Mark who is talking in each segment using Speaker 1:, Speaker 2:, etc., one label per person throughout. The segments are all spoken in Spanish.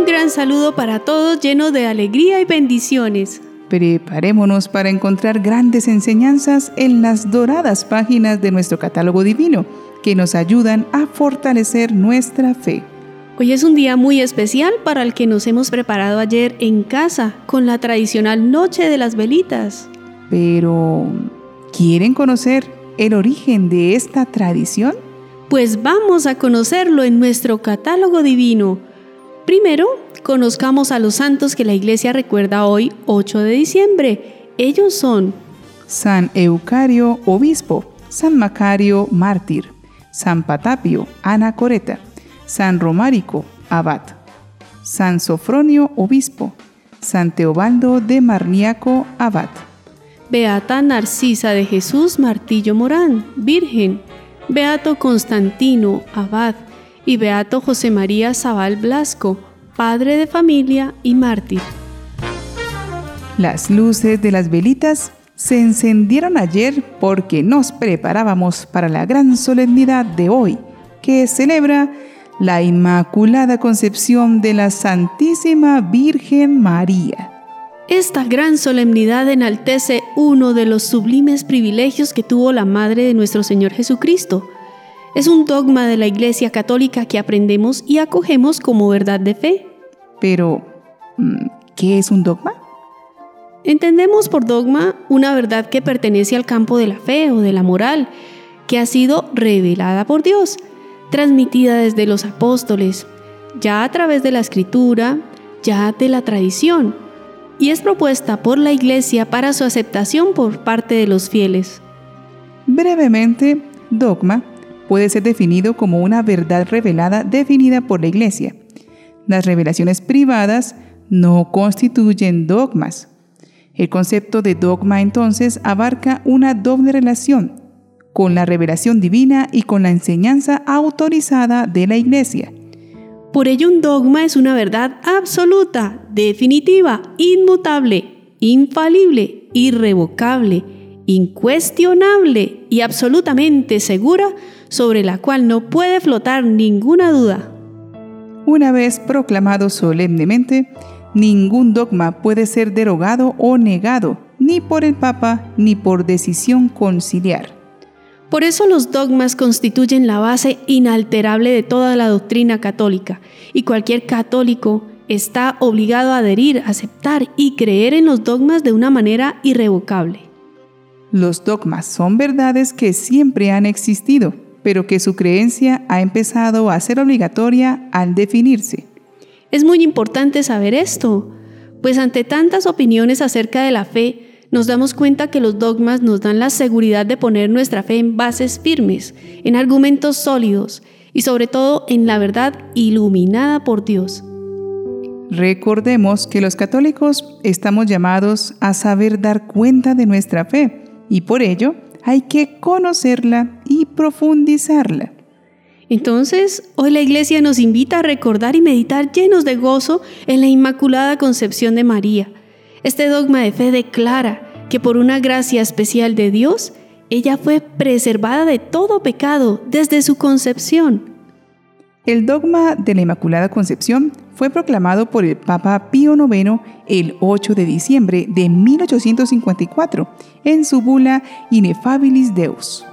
Speaker 1: Un gran saludo para todos lleno de alegría y bendiciones.
Speaker 2: Preparémonos para encontrar grandes enseñanzas en las doradas páginas de nuestro catálogo divino que nos ayudan a fortalecer nuestra fe.
Speaker 1: Hoy es un día muy especial para el que nos hemos preparado ayer en casa con la tradicional Noche de las Velitas.
Speaker 2: Pero, ¿quieren conocer el origen de esta tradición?
Speaker 1: Pues vamos a conocerlo en nuestro catálogo divino. Primero, conozcamos a los santos que la iglesia recuerda hoy, 8 de diciembre. Ellos son
Speaker 2: San Eucario, obispo, San Macario, mártir, San Patapio, anacoreta, San Romárico, abad, San Sofronio, obispo, San Teobaldo de Marniaco, abad.
Speaker 1: Beata Narcisa de Jesús Martillo Morán, Virgen, Beato Constantino, abad, y Beato José María Zabal Blasco, padre de familia y mártir.
Speaker 2: Las luces de las velitas se encendieron ayer porque nos preparábamos para la gran solemnidad de hoy, que celebra la Inmaculada Concepción de la Santísima Virgen María.
Speaker 1: Esta gran solemnidad enaltece uno de los sublimes privilegios que tuvo la Madre de nuestro Señor Jesucristo. Es un dogma de la Iglesia Católica que aprendemos y acogemos como verdad de fe.
Speaker 2: Pero, mm, ¿qué es un dogma?
Speaker 1: Entendemos por dogma una verdad que pertenece al campo de la fe o de la moral, que ha sido revelada por Dios, transmitida desde los apóstoles, ya a través de la escritura, ya de la tradición y es propuesta por la Iglesia para su aceptación por parte de los fieles.
Speaker 2: Brevemente, dogma puede ser definido como una verdad revelada definida por la Iglesia. Las revelaciones privadas no constituyen dogmas. El concepto de dogma entonces abarca una doble relación con la revelación divina y con la enseñanza autorizada de la Iglesia.
Speaker 1: Por ello un dogma es una verdad absoluta, definitiva, inmutable, infalible, irrevocable, incuestionable y absolutamente segura sobre la cual no puede flotar ninguna duda.
Speaker 2: Una vez proclamado solemnemente, ningún dogma puede ser derogado o negado, ni por el Papa ni por decisión conciliar.
Speaker 1: Por eso los dogmas constituyen la base inalterable de toda la doctrina católica y cualquier católico está obligado a adherir, aceptar y creer en los dogmas de una manera irrevocable.
Speaker 2: Los dogmas son verdades que siempre han existido, pero que su creencia ha empezado a ser obligatoria al definirse.
Speaker 1: Es muy importante saber esto, pues ante tantas opiniones acerca de la fe, nos damos cuenta que los dogmas nos dan la seguridad de poner nuestra fe en bases firmes, en argumentos sólidos y sobre todo en la verdad iluminada por Dios.
Speaker 2: Recordemos que los católicos estamos llamados a saber dar cuenta de nuestra fe y por ello hay que conocerla y profundizarla.
Speaker 1: Entonces, hoy la Iglesia nos invita a recordar y meditar llenos de gozo en la Inmaculada Concepción de María, este dogma de fe declara que por una gracia especial de Dios, ella fue preservada de todo pecado desde su concepción.
Speaker 2: El dogma de la Inmaculada Concepción fue proclamado por el Papa Pío IX el 8 de diciembre de 1854 en su bula Inefabilis Deus.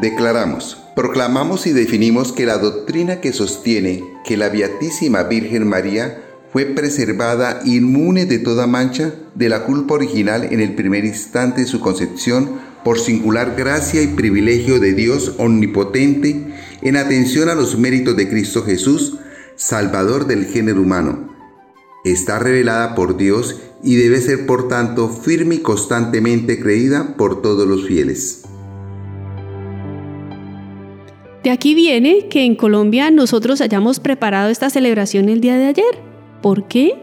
Speaker 3: Declaramos, proclamamos y definimos que la doctrina que sostiene que la Beatísima Virgen María fue preservada inmune de toda mancha de la culpa original en el primer instante de su concepción por singular gracia y privilegio de Dios omnipotente en atención a los méritos de Cristo Jesús, Salvador del género humano. Está revelada por Dios y debe ser por tanto firme y constantemente creída por todos los fieles.
Speaker 1: De aquí viene que en Colombia nosotros hayamos preparado esta celebración el día de ayer. ¿Por qué?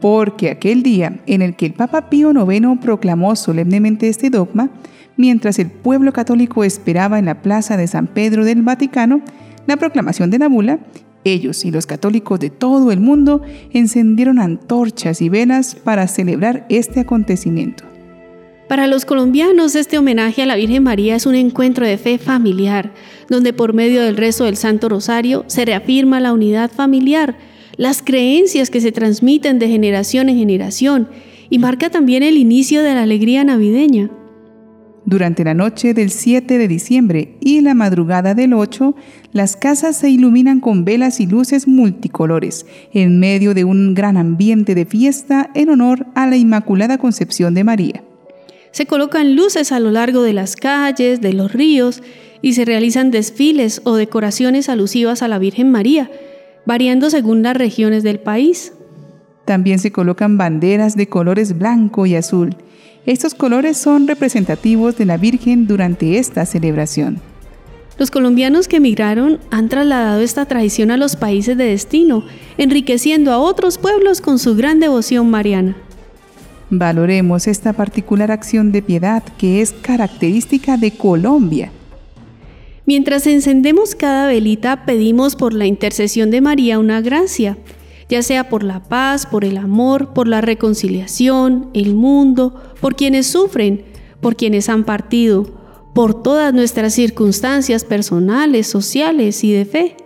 Speaker 2: Porque aquel día en el que el Papa Pío IX proclamó solemnemente este dogma, mientras el pueblo católico esperaba en la plaza de San Pedro del Vaticano la proclamación de la bula, ellos y los católicos de todo el mundo encendieron antorchas y velas para celebrar este acontecimiento.
Speaker 1: Para los colombianos, este homenaje a la Virgen María es un encuentro de fe familiar, donde por medio del rezo del Santo Rosario se reafirma la unidad familiar, las creencias que se transmiten de generación en generación y marca también el inicio de la alegría navideña.
Speaker 2: Durante la noche del 7 de diciembre y la madrugada del 8, las casas se iluminan con velas y luces multicolores, en medio de un gran ambiente de fiesta en honor a la Inmaculada Concepción de María.
Speaker 1: Se colocan luces a lo largo de las calles, de los ríos, y se realizan desfiles o decoraciones alusivas a la Virgen María, variando según las regiones del país.
Speaker 2: También se colocan banderas de colores blanco y azul. Estos colores son representativos de la Virgen durante esta celebración.
Speaker 1: Los colombianos que emigraron han trasladado esta tradición a los países de destino, enriqueciendo a otros pueblos con su gran devoción mariana.
Speaker 2: Valoremos esta particular acción de piedad que es característica de Colombia.
Speaker 1: Mientras encendemos cada velita, pedimos por la intercesión de María una gracia ya sea por la paz, por el amor, por la reconciliación, el mundo, por quienes sufren, por quienes han partido, por todas nuestras circunstancias personales, sociales y de fe.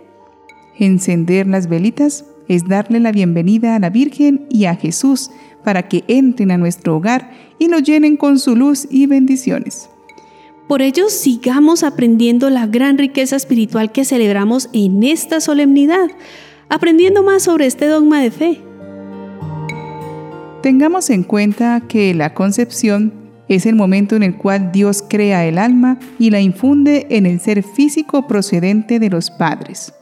Speaker 2: Encender las velitas es darle la bienvenida a la Virgen y a Jesús para que entren a nuestro hogar y lo llenen con su luz y bendiciones.
Speaker 1: Por ello, sigamos aprendiendo la gran riqueza espiritual que celebramos en esta solemnidad aprendiendo más sobre este dogma de fe.
Speaker 2: Tengamos en cuenta que la concepción es el momento en el cual Dios crea el alma y la infunde en el ser físico procedente de los padres.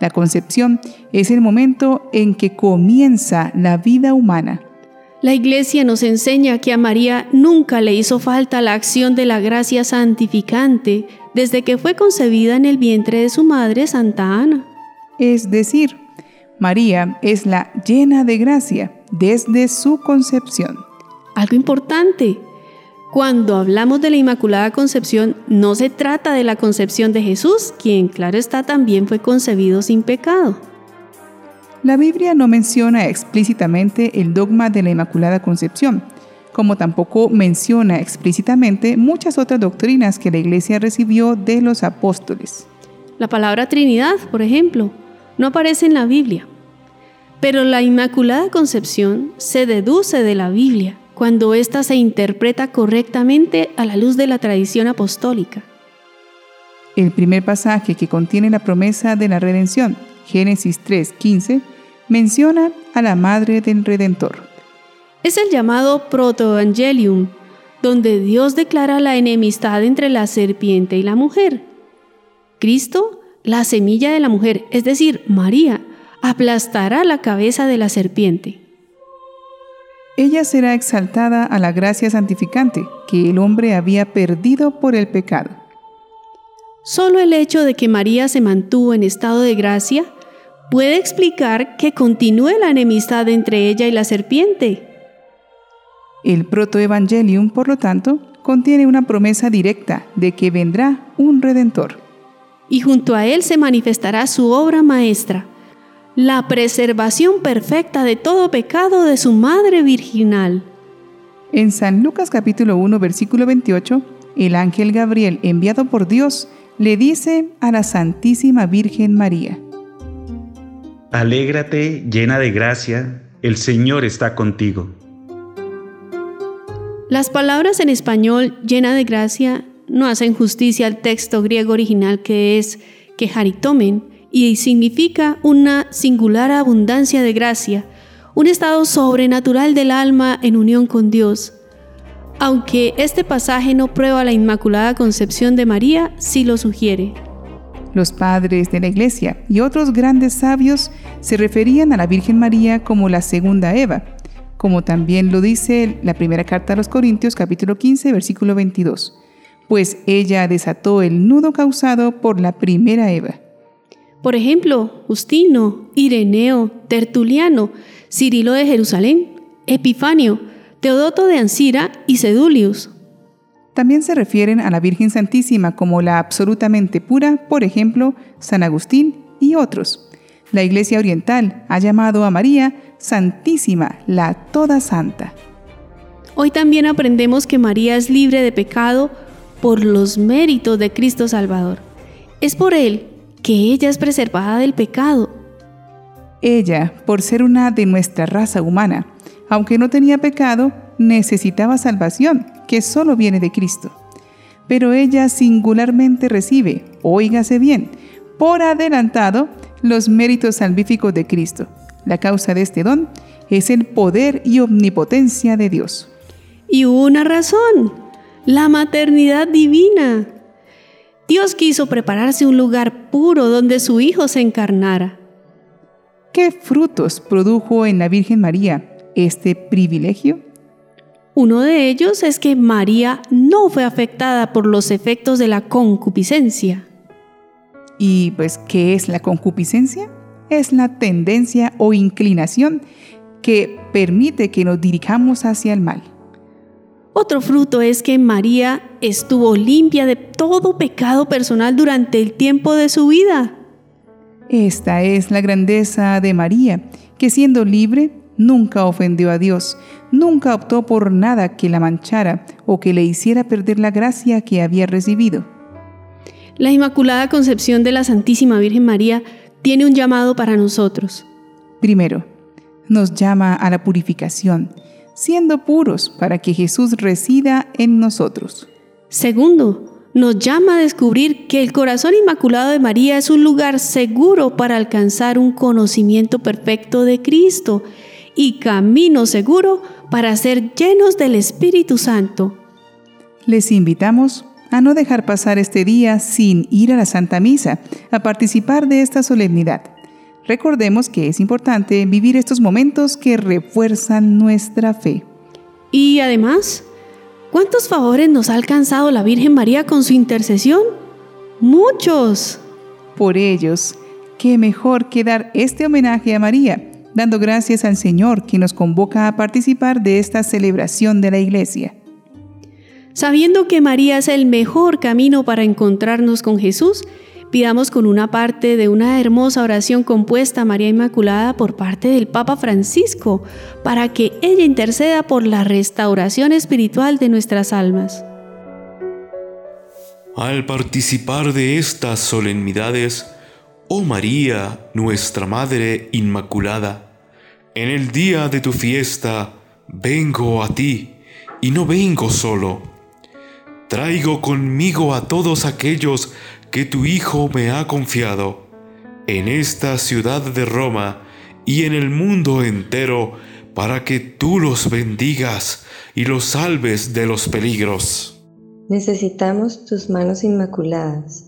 Speaker 2: La concepción es el momento en que comienza la vida humana.
Speaker 1: La Iglesia nos enseña que a María nunca le hizo falta la acción de la gracia santificante desde que fue concebida en el vientre de su madre Santa Ana
Speaker 2: es decir, María es la llena de gracia desde su concepción.
Speaker 1: Algo importante, cuando hablamos de la Inmaculada Concepción, no se trata de la concepción de Jesús, quien, claro está, también fue concebido sin pecado.
Speaker 2: La Biblia no menciona explícitamente el dogma de la Inmaculada Concepción, como tampoco menciona explícitamente muchas otras doctrinas que la Iglesia recibió de los apóstoles.
Speaker 1: La palabra Trinidad, por ejemplo, no aparece en la Biblia. Pero la Inmaculada Concepción se deduce de la Biblia cuando ésta se interpreta correctamente a la luz de la tradición apostólica.
Speaker 2: El primer pasaje que contiene la promesa de la redención, Génesis 3:15, menciona a la Madre del Redentor.
Speaker 1: Es el llamado Protoevangelium, donde Dios declara la enemistad entre la serpiente y la mujer. Cristo la semilla de la mujer, es decir, María, aplastará la cabeza de la serpiente.
Speaker 2: Ella será exaltada a la gracia santificante que el hombre había perdido por el pecado.
Speaker 1: Solo el hecho de que María se mantuvo en estado de gracia puede explicar que continúe la enemistad entre ella y la serpiente.
Speaker 2: El protoevangelium, por lo tanto, contiene una promesa directa de que vendrá un redentor
Speaker 1: y junto a él se manifestará su obra maestra, la preservación perfecta de todo pecado de su Madre Virginal.
Speaker 2: En San Lucas capítulo 1 versículo 28, el ángel Gabriel, enviado por Dios, le dice a la Santísima Virgen María,
Speaker 4: Alégrate llena de gracia, el Señor está contigo.
Speaker 1: Las palabras en español llena de gracia no hacen justicia al texto griego original que es que haritomen y significa una singular abundancia de gracia, un estado sobrenatural del alma en unión con Dios. Aunque este pasaje no prueba la Inmaculada Concepción de María, sí lo sugiere.
Speaker 2: Los padres de la Iglesia y otros grandes sabios se referían a la Virgen María como la segunda Eva, como también lo dice la primera carta a los Corintios capítulo 15 versículo 22 pues ella desató el nudo causado por la primera Eva.
Speaker 1: Por ejemplo, Justino, Ireneo, Tertuliano, Cirilo de Jerusalén, Epifanio, Teodoto de Ancira y Sedulius.
Speaker 2: También se refieren a la Virgen Santísima como la absolutamente pura, por ejemplo, San Agustín y otros. La Iglesia Oriental ha llamado a María Santísima, la Toda Santa.
Speaker 1: Hoy también aprendemos que María es libre de pecado por los méritos de Cristo Salvador. Es por Él que ella es preservada del pecado.
Speaker 2: Ella, por ser una de nuestra raza humana, aunque no tenía pecado, necesitaba salvación, que solo viene de Cristo. Pero ella singularmente recibe, óigase bien, por adelantado, los méritos salvíficos de Cristo. La causa de este don es el poder y omnipotencia de Dios.
Speaker 1: Y una razón, la maternidad divina. Dios quiso prepararse un lugar puro donde su Hijo se encarnara.
Speaker 2: ¿Qué frutos produjo en la Virgen María este privilegio?
Speaker 1: Uno de ellos es que María no fue afectada por los efectos de la concupiscencia.
Speaker 2: ¿Y pues qué es la concupiscencia? Es la tendencia o inclinación que permite que nos dirijamos hacia el mal.
Speaker 1: Otro fruto es que María estuvo limpia de todo pecado personal durante el tiempo de su vida.
Speaker 2: Esta es la grandeza de María, que siendo libre, nunca ofendió a Dios, nunca optó por nada que la manchara o que le hiciera perder la gracia que había recibido.
Speaker 1: La Inmaculada Concepción de la Santísima Virgen María tiene un llamado para nosotros.
Speaker 2: Primero, nos llama a la purificación, siendo puros para que Jesús resida en nosotros.
Speaker 1: Segundo, nos llama a descubrir que el corazón inmaculado de María es un lugar seguro para alcanzar un conocimiento perfecto de Cristo y camino seguro para ser llenos del Espíritu Santo.
Speaker 2: Les invitamos a no dejar pasar este día sin ir a la Santa Misa, a participar de esta solemnidad. Recordemos que es importante vivir estos momentos que refuerzan nuestra fe.
Speaker 1: Y además, ¿cuántos favores nos ha alcanzado la Virgen María con su intercesión? Muchos.
Speaker 2: Por ellos, qué mejor que dar este homenaje a María, dando gracias al Señor que nos convoca a participar de esta celebración de la Iglesia.
Speaker 1: Sabiendo que María es el mejor camino para encontrarnos con Jesús, pidamos con una parte de una hermosa oración compuesta a María Inmaculada por parte del Papa Francisco, para que ella interceda por la restauración espiritual de nuestras almas.
Speaker 5: Al participar de estas solemnidades, oh María, nuestra Madre Inmaculada, en el día de tu fiesta vengo a ti y no vengo solo Traigo conmigo a todos aquellos que tu Hijo me ha confiado, en esta ciudad de Roma y en el mundo entero, para que tú los bendigas y los salves de los peligros.
Speaker 6: Necesitamos tus manos inmaculadas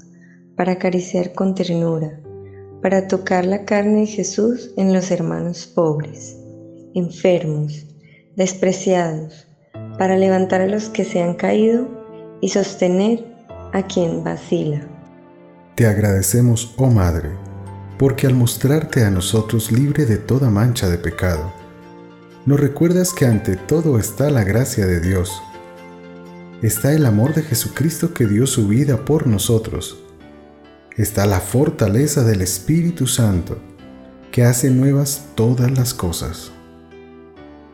Speaker 6: para acariciar con ternura, para tocar la carne de Jesús en los hermanos pobres, enfermos, despreciados, para levantar a los que se han caído y sostener a quien vacila.
Speaker 7: Te agradecemos, oh Madre, porque al mostrarte a nosotros libre de toda mancha de pecado, nos recuerdas que ante todo está la gracia de Dios. Está el amor de Jesucristo que dio su vida por nosotros. Está la fortaleza del Espíritu Santo que hace nuevas todas las cosas.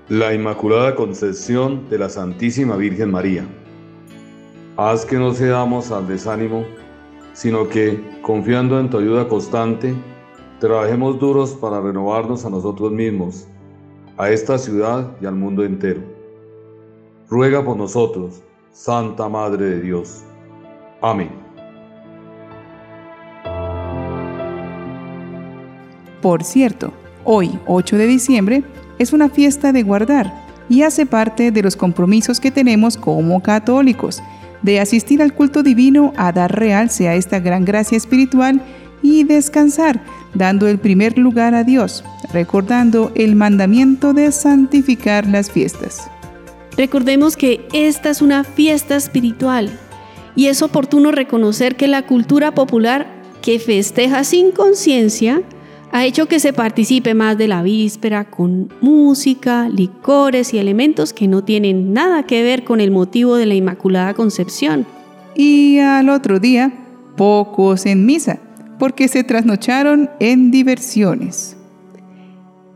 Speaker 8: La Inmaculada Concepción de la Santísima Virgen María. Haz que no cedamos al desánimo, sino que, confiando en tu ayuda constante, trabajemos duros para renovarnos a nosotros mismos, a esta ciudad y al mundo entero. Ruega por nosotros, Santa Madre de Dios. Amén.
Speaker 2: Por cierto, hoy, 8 de diciembre, es una fiesta de guardar y hace parte de los compromisos que tenemos como católicos de asistir al culto divino a dar realce a esta gran gracia espiritual y descansar, dando el primer lugar a Dios, recordando el mandamiento de santificar las fiestas.
Speaker 1: Recordemos que esta es una fiesta espiritual y es oportuno reconocer que la cultura popular que festeja sin conciencia ha hecho que se participe más de la víspera con música, licores y elementos que no tienen nada que ver con el motivo de la Inmaculada Concepción.
Speaker 2: Y al otro día, pocos en misa, porque se trasnocharon en diversiones.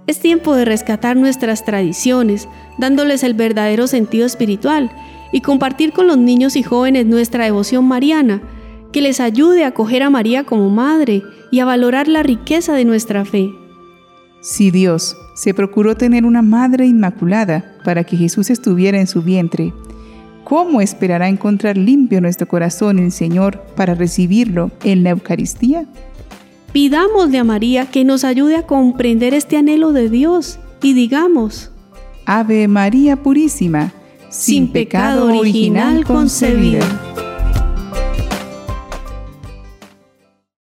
Speaker 1: Es tiempo de rescatar nuestras tradiciones, dándoles el verdadero sentido espiritual y compartir con los niños y jóvenes nuestra devoción mariana, que les ayude a acoger a María como madre y a valorar la riqueza de nuestra fe.
Speaker 2: Si Dios se procuró tener una madre inmaculada para que Jesús estuviera en su vientre, ¿cómo esperará encontrar limpio nuestro corazón el Señor para recibirlo en la Eucaristía?
Speaker 1: Pidámosle a María que nos ayude a comprender este anhelo de Dios y digamos,
Speaker 2: Ave María Purísima, sin, pecado original concebida.